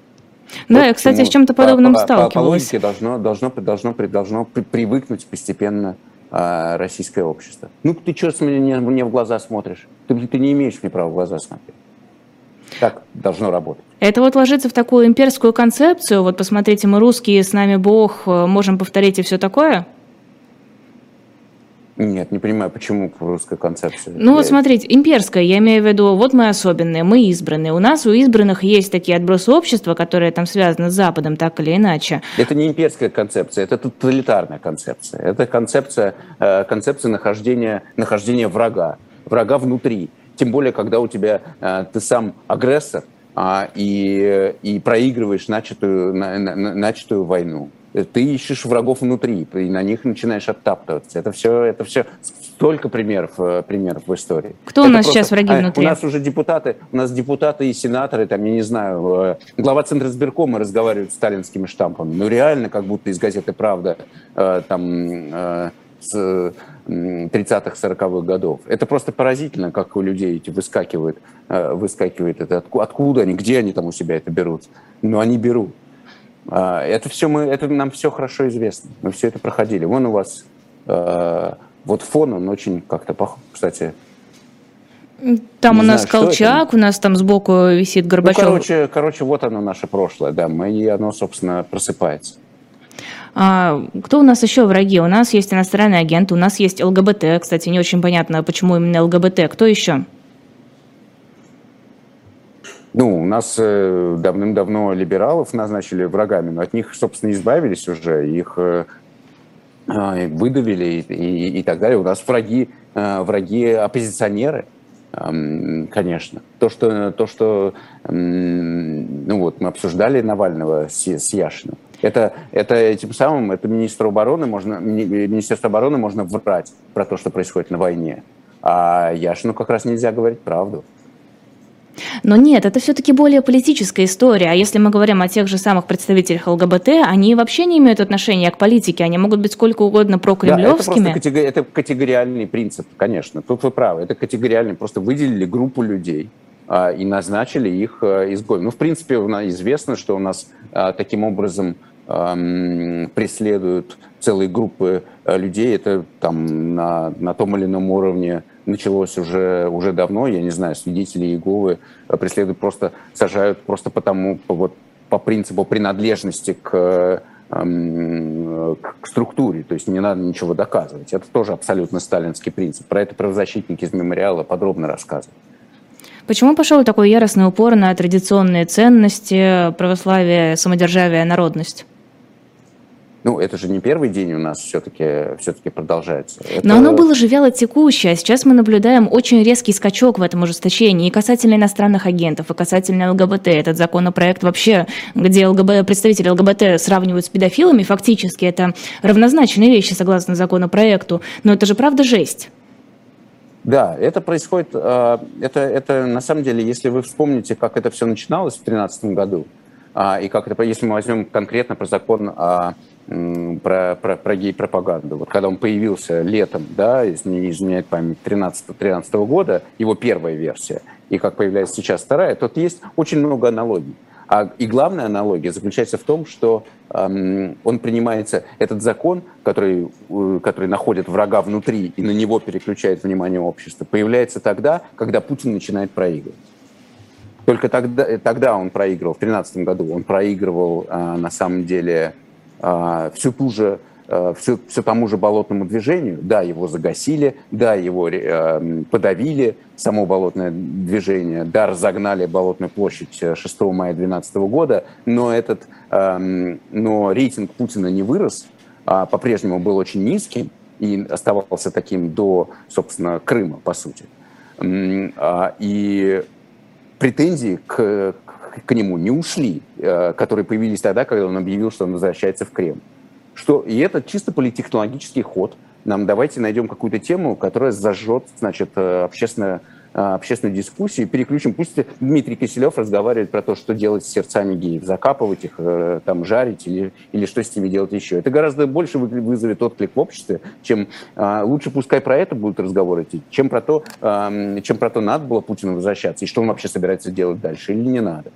Да, вот я, кстати, с чем-то подобным по, сталкивалась. По, по логике должно, должно, должно, должно привыкнуть постепенно э, российское общество. Ну, ты что мне, мне в глаза смотришь? Ты, ты не имеешь мне права в глаза смотреть. Так должно работать. Это вот ложится в такую имперскую концепцию. Вот посмотрите, мы русские, с нами Бог, э, можем повторить и все такое? Нет, не понимаю, почему русская концепция. Ну вот смотрите, имперская, я имею в виду, вот мы особенные, мы избранные. У нас у избранных есть такие отбросы общества, которые там связаны с Западом, так или иначе. Это не имперская концепция, это тоталитарная концепция. Это концепция, э, концепция нахождения, нахождения врага, врага внутри. Тем более, когда у тебя э, ты сам агрессор а, и, и проигрываешь начатую, на, на, начатую войну. Ты ищешь врагов внутри, и на них начинаешь оттаптываться. Это все, это все столько примеров, э, примеров в истории. Кто это у нас просто, сейчас враги внутри? У нас уже депутаты, у нас депутаты и сенаторы, там, я не знаю, э, глава Центра сберкома разговаривают с сталинскими штампами. Ну, реально, как будто из газеты «Правда» там с 30-х, 40-х годов. Это просто поразительно, как у людей эти выскакивают, э, выскакивает это, откуда они, где они там у себя это берут. Но они берут. А, это все мы, это нам все хорошо известно. Мы все это проходили. Вон у вас э, вот фон, он очень как-то похож, кстати, там не у нас знаю, Колчак, у нас там сбоку висит Горбачев. Ну, короче, короче, вот оно наше прошлое, да, мы, и оно, собственно, просыпается. А, кто у нас еще враги? У нас есть иностранные агенты, у нас есть ЛГБТ. Кстати, не очень понятно, почему именно ЛГБТ. Кто еще? Ну, у нас э, давным-давно либералов назначили врагами, но от них, собственно, избавились уже, их э, э, выдавили и, и, и так далее. У нас враги, э, враги оппозиционеры, конечно. То, что, то, что ну вот, мы обсуждали Навального с, с Яшиным. Это, это этим самым, это министру обороны можно, Министерство обороны можно врать про то, что происходит на войне. А Яшину как раз нельзя говорить правду. Но нет, это все-таки более политическая история. А если мы говорим о тех же самых представителях ЛГБТ, они вообще не имеют отношения к политике. Они могут быть сколько угодно прокремлевскими. Да, это, просто это категориальный принцип, конечно. Тут вы правы. Это категориальный. Просто выделили группу людей а, и назначили их а, изгоем. Ну, в принципе, известно, что у нас а, таким образом преследуют целые группы э, людей. Это там на, на том или ином уровне началось уже, уже давно. Я не знаю, свидетели Иеговы э, преследуют просто, сажают просто потому, по, вот, по принципу принадлежности к, к структуре. То есть не надо ничего доказывать. Это тоже абсолютно сталинский принцип. Про это правозащитники из мемориала подробно рассказывают. Почему пошел такой яростный упор на традиционные ценности, православие, самодержавие, народность? Ну, это же не первый день у нас все-таки все продолжается. Это... Но оно было же вяло текущее. А сейчас мы наблюдаем очень резкий скачок в этом ужесточении и касательно иностранных агентов, и касательно ЛГБТ. Этот законопроект вообще, где ЛГБ, представители ЛГБТ сравнивают с педофилами, фактически это равнозначные вещи согласно законопроекту. Но это же правда жесть. Да, это происходит, э, это, это на самом деле, если вы вспомните, как это все начиналось в 2013 году, а, и как это, если мы возьмем конкретно про закон о про, про, про гей-пропаганду. Вот когда он появился летом, да, если не изменяет память, 13 года, его первая версия, и как появляется сейчас вторая, тут есть очень много аналогий. А, и главная аналогия заключается в том, что эм, он принимается, этот закон, который, э, который находит врага внутри и на него переключает внимание общества, появляется тогда, когда Путин начинает проигрывать. Только тогда, тогда он проигрывал, в 2013 году он проигрывал э, на самом деле всю ту же все, все тому же болотному движению. Да, его загасили, да, его э, подавили, само болотное движение, да, разогнали Болотную площадь 6 мая 2012 года, но, этот, э, но рейтинг Путина не вырос, а по-прежнему был очень низкий и оставался таким до, собственно, Крыма, по сути. Э, и претензии к, к нему не ушли, э, которые появились тогда, когда он объявил, что он возвращается в Кремль. Что, и это чисто политтехнологический ход. Нам давайте найдем какую-то тему, которая зажжет значит, э, общественное общественную дискуссию, переключим. Пусть Дмитрий Киселев разговаривает про то, что делать с сердцами геев, закапывать их, э, там, жарить или, или что с ними делать еще. Это гораздо больше вызовет отклик в обществе, чем лучше пускай про это будут разговоры чем про то, чем про то, надо было Путину возвращаться и что он вообще собирается делать дальше или не надо.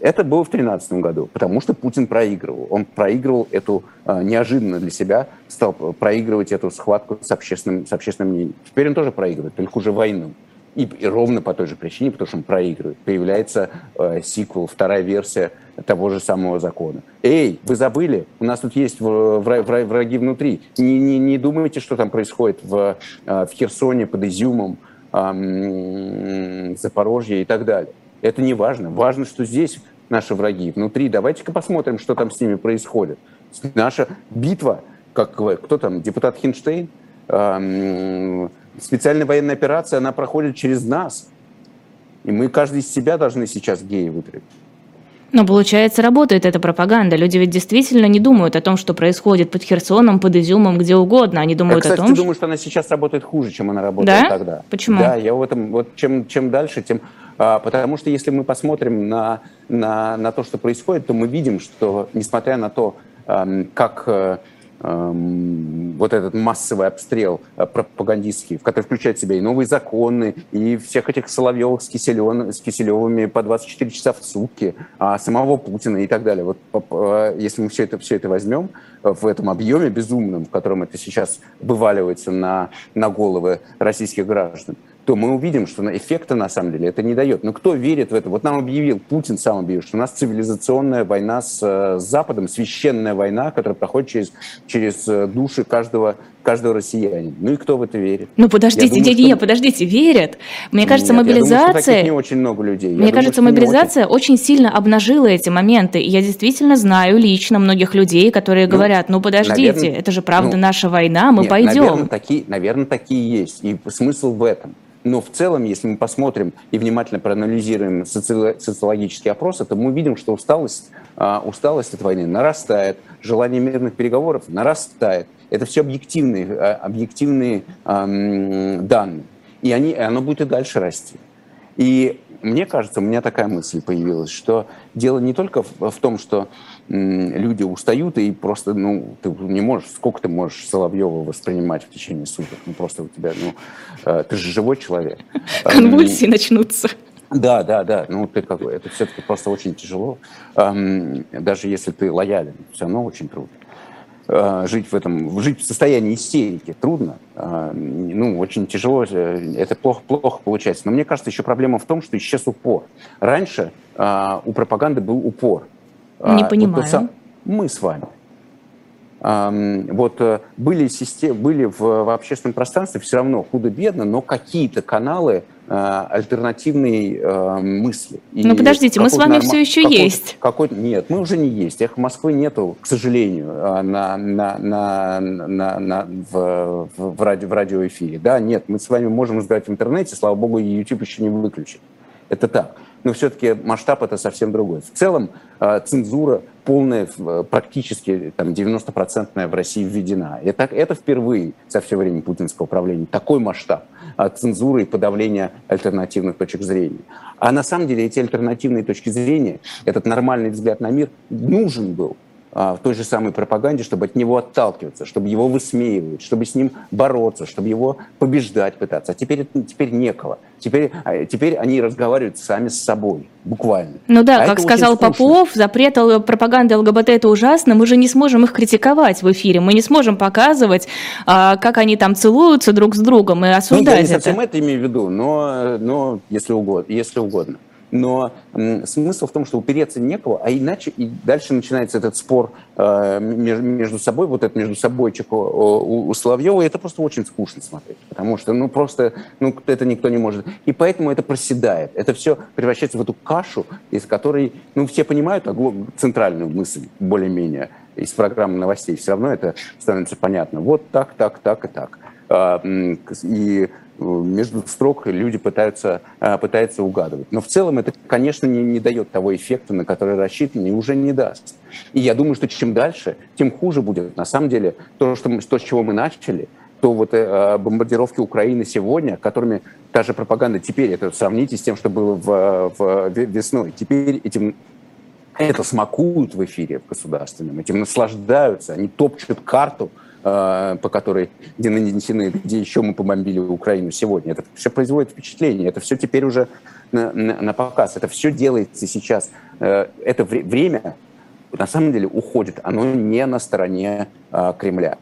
Это было в 2013 году, потому что Путин проигрывал. Он проигрывал эту, э, неожиданно для себя, стал проигрывать эту схватку с общественным, с общественным мнением. Теперь он тоже проигрывает, только уже войну. И, и ровно по той же причине, потому что он проигрывает. Появляется э, сиквел, вторая версия того же самого закона. Эй, вы забыли? У нас тут есть враги внутри. Не, не, не думайте, что там происходит в, э, в Херсоне, под Изюмом, э, Запорожье и так далее. Это не важно. Важно, что здесь наши враги внутри. Давайте-ка посмотрим, что там с ними происходит. Наша битва, как кто там, депутат Хинштейн, специальная военная операция, она проходит через нас. И мы каждый из себя должны сейчас геи вытравить. Но получается, работает эта пропаганда. Люди ведь действительно не думают о том, что происходит под Херсоном, под Изюмом, где угодно. Они думают я, кстати, о том, думаю, что... что она сейчас работает хуже, чем она работала да? тогда. Почему? Да, я в этом, вот чем, чем дальше, тем а, потому что если мы посмотрим на, на, на то, что происходит, то мы видим, что несмотря на то, как э, вот этот массовый обстрел э, пропагандистский, в который включает в себя и новые законы, и всех этих Соловьевых с, Киселев, с Киселевыми по 24 часа в сутки, а самого Путина и так далее. Вот э, если мы все это, все это возьмем в этом объеме безумном, в котором это сейчас вываливается на, на головы российских граждан, то мы увидим, что эффекта на самом деле это не дает. Но кто верит в это? Вот нам объявил, Путин сам объявил, что у нас цивилизационная война с, э, с Западом, священная война, которая проходит через, через э, души каждого, каждого россиянина. Ну и кто в это верит? Ну подождите, думаю, не, что... подождите, верят. Мне кажется, Нет, мобилизация... Я думаю, не очень много людей. Мне я кажется, думаю, мобилизация очень... очень сильно обнажила эти моменты. И я действительно знаю лично многих людей, которые ну, говорят, ну подождите, наверное, это же правда ну, наша война, мы нет, пойдем. Наверное такие, наверное, такие есть. И смысл в этом. Но в целом, если мы посмотрим и внимательно проанализируем соци... социологические опросы, то мы увидим, что усталость, а, усталость от войны нарастает, желание мирных переговоров нарастает. Это все объективные, а, объективные эм, данные. И они, оно будет и дальше расти. И мне кажется, у меня такая мысль появилась, что дело не только в, в том, что люди устают, и просто, ну, ты не можешь, сколько ты можешь Соловьева воспринимать в течение суток? Ну, просто у тебя, ну, э, ты же живой человек. Конвульсии начнутся. Да, да, да. Ну, ты какой? Это все-таки просто очень тяжело. Даже если ты лоялен, все равно очень трудно. Э, жить в этом, жить в состоянии истерики трудно. Э, ну, очень тяжело, это плохо, плохо получается. Но мне кажется, еще проблема в том, что исчез упор. Раньше у пропаганды был упор – не понимаю. Вот мы с вами. Вот э, были, системы, были в, в общественном пространстве все равно худо-бедно, но какие-то каналы э, альтернативной э, мысли. Ну подождите, мы с вами все еще какой есть. Какой нет, мы уже не есть. Эхо Москвы нету, к сожалению, э, на, на, на, на, на, в, в, радио, в радиоэфире. Да, нет, мы с вами можем разговаривать в интернете, слава богу, YouTube еще не выключен. Это так но все-таки масштаб это совсем другой. В целом э, цензура полная, э, практически там, 90-процентная в России введена. Это, это впервые за все время путинского правления такой масштаб цензуры и подавления альтернативных точек зрения. А на самом деле эти альтернативные точки зрения, этот нормальный взгляд на мир нужен был а, в той же самой пропаганде, чтобы от него отталкиваться, чтобы его высмеивать, чтобы с ним бороться, чтобы его побеждать пытаться. А теперь, теперь некого. Теперь, а, теперь они разговаривают сами с собой, буквально. Ну да, а как сказал Попов, запрет пропаганды ЛГБТ это ужасно, мы же не сможем их критиковать в эфире, мы не сможем показывать, как они там целуются друг с другом и осуждать ну, я не совсем это имею в виду, но, но если угодно. Если угодно. Но смысл в том, что упереться некого, а иначе и дальше начинается этот спор э, между собой, вот этот между собойчик у, Соловьева, и это просто очень скучно смотреть, потому что, ну, просто, ну, это никто не может. И поэтому это проседает. Это все превращается в эту кашу, из которой, ну, все понимают центральную мысль, более-менее, из программы новостей. Все равно это становится понятно. Вот так, так, так и так. А, и между строк люди пытаются, а, пытаются угадывать. Но в целом это, конечно, не, не дает того эффекта, на который рассчитан, и уже не даст. И я думаю, что чем дальше, тем хуже будет. На самом деле, то, что то с чего мы начали, то вот э, бомбардировки Украины сегодня, которыми та же пропаганда теперь, это сравните с тем, что было в, в весной, теперь этим это смакуют в эфире в государственном, этим наслаждаются, они топчут карту, Э, по которой, где нанесены, где еще мы побомбили Украину сегодня. Это все производит впечатление, это все теперь уже на, на, на показ, это все делается сейчас. Э, это время, на самом деле, уходит, оно не на стороне э, Кремля.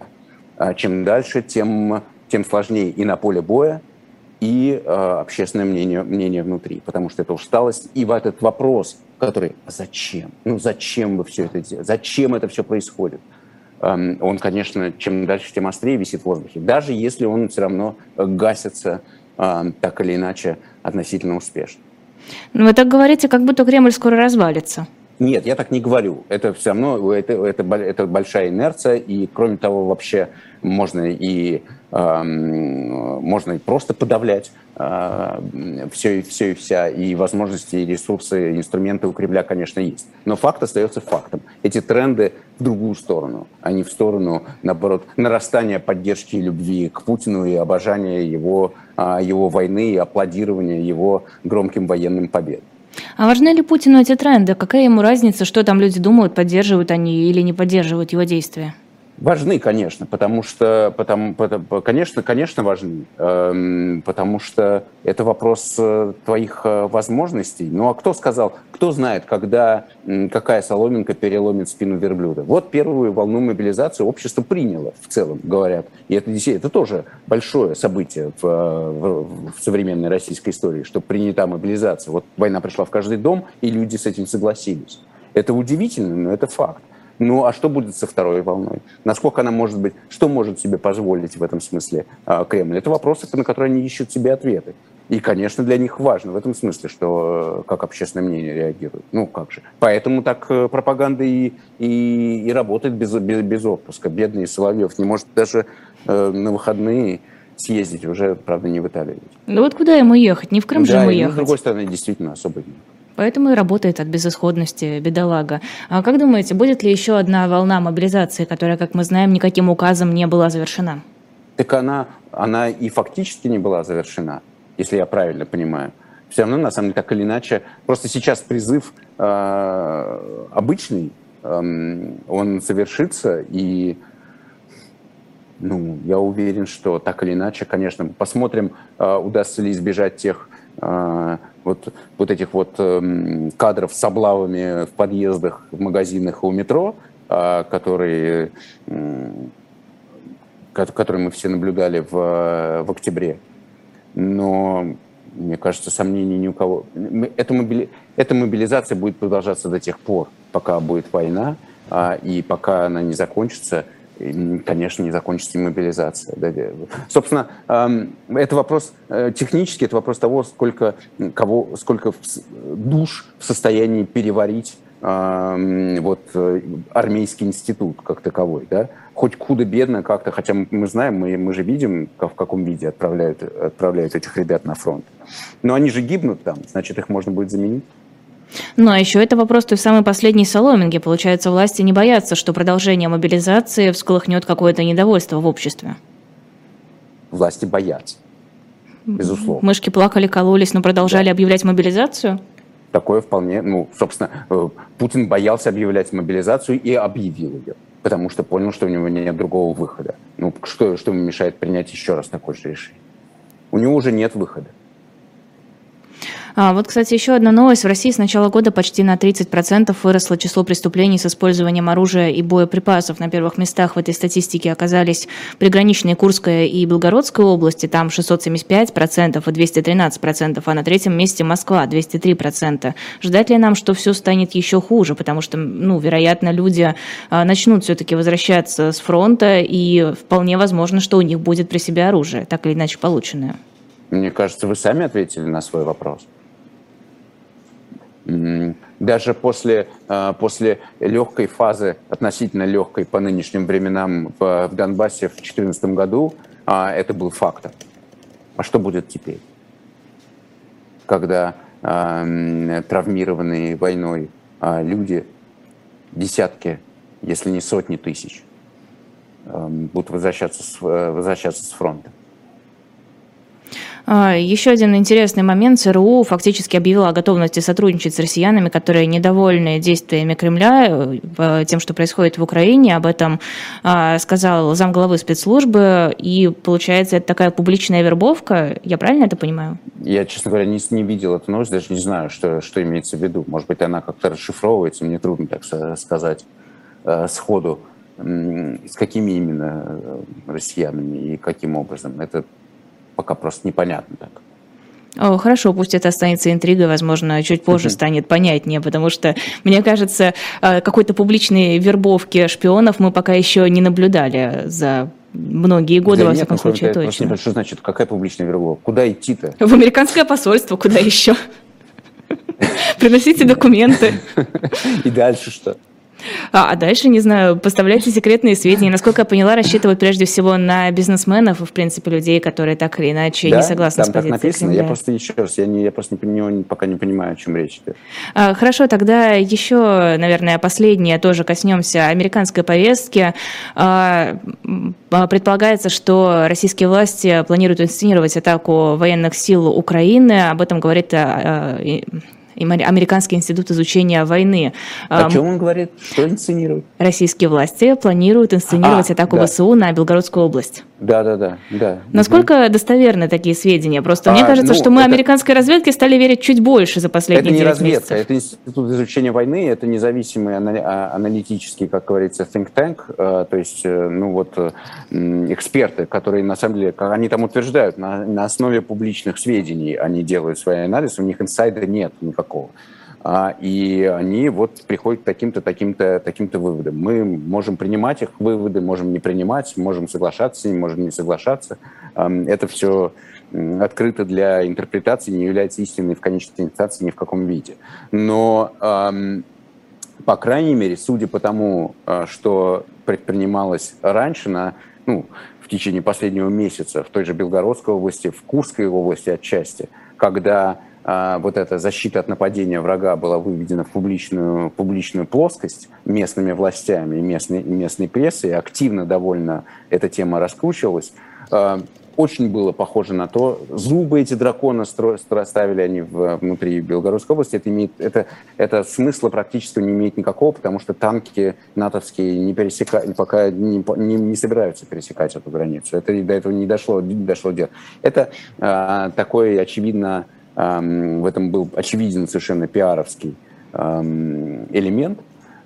Чем дальше, тем, тем сложнее и на поле боя, и э, общественное мнение, мнение внутри, потому что это усталость. И в этот вопрос, который «зачем? Ну зачем вы все это делаете? Зачем это все происходит?» Эм, он, конечно, чем дальше, тем острее висит в воздухе, даже если он все равно гасится эм, так или иначе относительно успешно. Но ну, вы так говорите, как будто Кремль скоро развалится. Нет, я так не говорю. Это все равно это, это, это большая инерция, и кроме того, вообще можно и можно и просто подавлять все, и все и вся, и возможности, и ресурсы, и инструменты у Кремля, конечно, есть. Но факт остается фактом. Эти тренды в другую сторону, а не в сторону, наоборот, нарастания поддержки и любви к Путину и обожания его, а, его войны и аплодирования его громким военным победам. А важны ли Путину эти тренды? Какая ему разница, что там люди думают, поддерживают они или не поддерживают его действия? Важны, конечно, потому что, потому, потому, конечно, конечно важны, э, потому что это вопрос э, твоих э, возможностей. Ну а кто сказал, кто знает, когда какая соломинка переломит спину верблюда? Вот первую волну мобилизации общество приняло в целом, говорят. И это, это тоже большое событие в, в, в современной российской истории, что принята мобилизация. Вот война пришла в каждый дом, и люди с этим согласились. Это удивительно, но это факт. Ну, а что будет со второй волной? Насколько она может быть, что может себе позволить в этом смысле э, Кремль? Это вопросы, на которые они ищут себе ответы. И, конечно, для них важно в этом смысле, что как общественное мнение реагирует. Ну, как же. Поэтому так э, пропаганда и, и, и работает без, без, без отпуска. Бедный Соловьев не может даже э, на выходные съездить, уже, правда, не в Италию. Ну вот куда ему ехать? Не в Крым да, же ему ехать. с другой стороны, действительно особо нет. Поэтому и работает от безысходности бедолага. А как думаете, будет ли еще одна волна мобилизации, которая, как мы знаем, никаким указом не была завершена? Так она, она и фактически не была завершена, если я правильно понимаю. Все равно, на самом деле, так или иначе, просто сейчас призыв э, обычный, э, он совершится, и ну, я уверен, что так или иначе, конечно, посмотрим, э, удастся ли избежать тех вот, вот этих вот э, кадров с облавами в подъездах, в магазинах и у метро, э, которые, которые мы все наблюдали в, в октябре. Но, мне кажется, сомнений ни у кого. Эта, мобили... Эта мобилизация будет продолжаться до тех пор, пока будет война, э, и пока она не закончится – конечно, не закончится мобилизация. Собственно, это вопрос э, технический, это вопрос того, сколько, кого, сколько душ в состоянии переварить вот э, армейский институт как таковой, да, хоть худо-бедно как-то, хотя мы знаем, мы, мы же видим, в каком виде отправляют, отправляют этих ребят на фронт. Но они же гибнут там, значит, их можно будет заменить. Ну а еще это вопрос той самой последней соломинки. Получается, власти не боятся, что продолжение мобилизации всколыхнет какое-то недовольство в обществе. Власти боятся. безусловно. Мышки плакали, кололись, но продолжали да. объявлять мобилизацию? Такое вполне, ну, собственно, э, Путин боялся объявлять мобилизацию и объявил ее, потому что понял, что у него нет другого выхода. Ну, что, что ему мешает принять еще раз такое же решение? У него уже нет выхода. А, вот, кстати, еще одна новость. В России с начала года почти на 30% выросло число преступлений с использованием оружия и боеприпасов. На первых местах в этой статистике оказались приграничные Курская и Белгородская области, там 675% и 213%, а на третьем месте Москва 203%. Ждать ли нам, что все станет еще хуже? Потому что, ну, вероятно, люди а, начнут все-таки возвращаться с фронта, и вполне возможно, что у них будет при себе оружие, так или иначе полученное. Мне кажется, вы сами ответили на свой вопрос даже после, а, после легкой фазы, относительно легкой по нынешним временам в, Донбассе в 2014 году, а, это был фактор. А что будет теперь? Когда травмированные войной а, люди, десятки, если не сотни тысяч, будут возвращаться с, возвращаться с фронта. А, Еще один интересный момент. ЦРУ фактически объявила о готовности сотрудничать с россиянами, которые недовольны действиями Кремля, э, тем, что происходит в Украине. Об этом а, сказал замглавы спецслужбы. И получается, это такая публичная вербовка. Я правильно это понимаю? Я, честно говоря, не, не видел эту новость, даже не знаю, что, что имеется в виду. Может быть, она как-то расшифровывается, мне трудно так сказать э, сходу. С какими именно э, россиянами и каким образом? Это пока просто непонятно так. О, хорошо, пусть это останется интригой, возможно, чуть позже станет понятнее, потому что, мне кажется, э, какой-то публичной вербовки шпионов мы пока еще не наблюдали за многие годы, да во всяком нет, случае, точно. Не что значит, какая публичная вербовка? Куда идти-то? В американское посольство, куда еще? Приносите документы. И дальше что? А, а дальше, не знаю, поставляйте секретные сведения. Насколько я поняла, рассчитывают прежде всего на бизнесменов и, в принципе, людей, которые так или иначе да? не согласны там с позицией так написано. Кремля. Я просто еще раз, я, не, я просто не, не, пока не понимаю, о чем речь идет. А, хорошо, тогда еще, наверное, последнее тоже коснемся американской повестки. А, предполагается, что российские власти планируют инсценировать атаку военных сил Украины. Об этом говорит а, Американский институт изучения войны. О чем он говорит? Что инсценирует? Российские власти планируют инсценировать а, атаку да. ВСУ на Белгородскую область. Да, да, да, да. Насколько угу. достоверны такие сведения? Просто а, мне кажется, ну, что мы это... американской разведке стали верить чуть больше за последние Это не разведка, месяцев. это институт изучения войны, это независимый а, аналитический, как говорится, think tank, э, то есть, э, ну вот, э, эксперты, которые на самом деле, они там утверждают, на, на основе публичных сведений они делают свой анализ, у них инсайда нет никакого. А, и они вот приходят к таким-то, таким-то, таким-то выводам. Мы можем принимать их выводы, можем не принимать, можем соглашаться с ними, можем не соглашаться. Это все открыто для интерпретации, не является истиной в конечной инстанции ни в каком виде. Но, по крайней мере, судя по тому, а, что предпринималось раньше на ну, в течение последнего месяца в той же Белгородской области, в Курской области отчасти, когда вот эта защита от нападения врага была выведена в публичную, публичную плоскость местными властями и местной, местной прессой, и активно довольно эта тема раскручивалась, а, очень было похоже на то, зубы эти дракона стро, ставили они внутри Белгородской области, это, имеет, это, это смысла практически не имеет никакого, потому что танки натовские не пересекают, пока не, не, не собираются пересекать эту границу. Это до этого не дошло, не дошло дело. Это а, такое, очевидно, в этом был очевиден совершенно пиаровский элемент.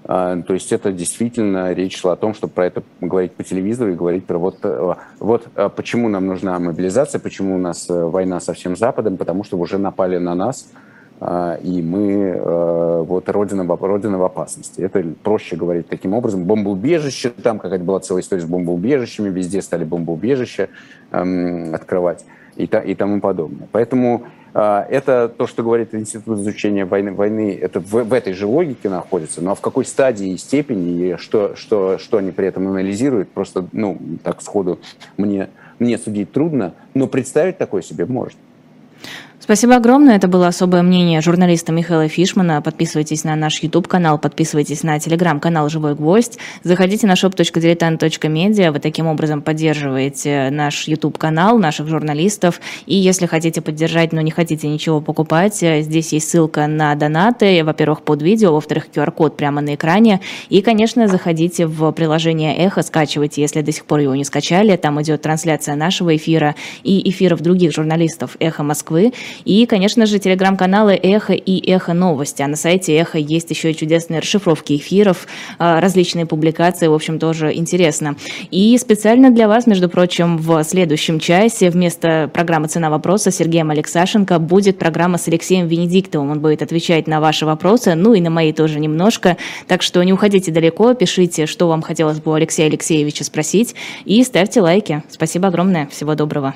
А, то есть это действительно речь шла о том, чтобы про это говорить по телевизору и говорить про вот, э, вот э, почему нам нужна мобилизация, почему у нас э, война со всем Западом, потому что уже напали на нас, а, и мы вот родина, родина в опасности. Это проще говорить таким образом. Бомбоубежище, там какая-то была целая история с бомбоубежищами, везде стали бомбоубежища открывать и, и тому подобное. Поэтому а, это то, что говорит Институт изучения войны, войны это в, в этой же логике находится, но в какой стадии и степени, и что, что, что они при этом анализируют, просто, ну, так сходу мне, мне судить трудно, но представить такое себе можно. Спасибо огромное. Это было особое мнение журналиста Михаила Фишмана. Подписывайтесь на наш YouTube-канал, подписывайтесь на телеграм-канал «Живой гвоздь». Заходите на shop.diletant.media. Вы таким образом поддерживаете наш YouTube-канал, наших журналистов. И если хотите поддержать, но не хотите ничего покупать, здесь есть ссылка на донаты. Во-первых, под видео, во-вторых, QR-код прямо на экране. И, конечно, заходите в приложение «Эхо», скачивайте, если до сих пор его не скачали. Там идет трансляция нашего эфира и эфиров других журналистов «Эхо Москвы». И, конечно же, телеграм-каналы «Эхо» и «Эхо новости». А на сайте «Эхо» есть еще и чудесные расшифровки эфиров, а, различные публикации, в общем, тоже интересно. И специально для вас, между прочим, в следующем часе вместо программы «Цена вопроса» Сергеем Алексашенко будет программа с Алексеем Венедиктовым. Он будет отвечать на ваши вопросы, ну и на мои тоже немножко. Так что не уходите далеко, пишите, что вам хотелось бы у Алексея Алексеевича спросить, и ставьте лайки. Спасибо огромное. Всего доброго.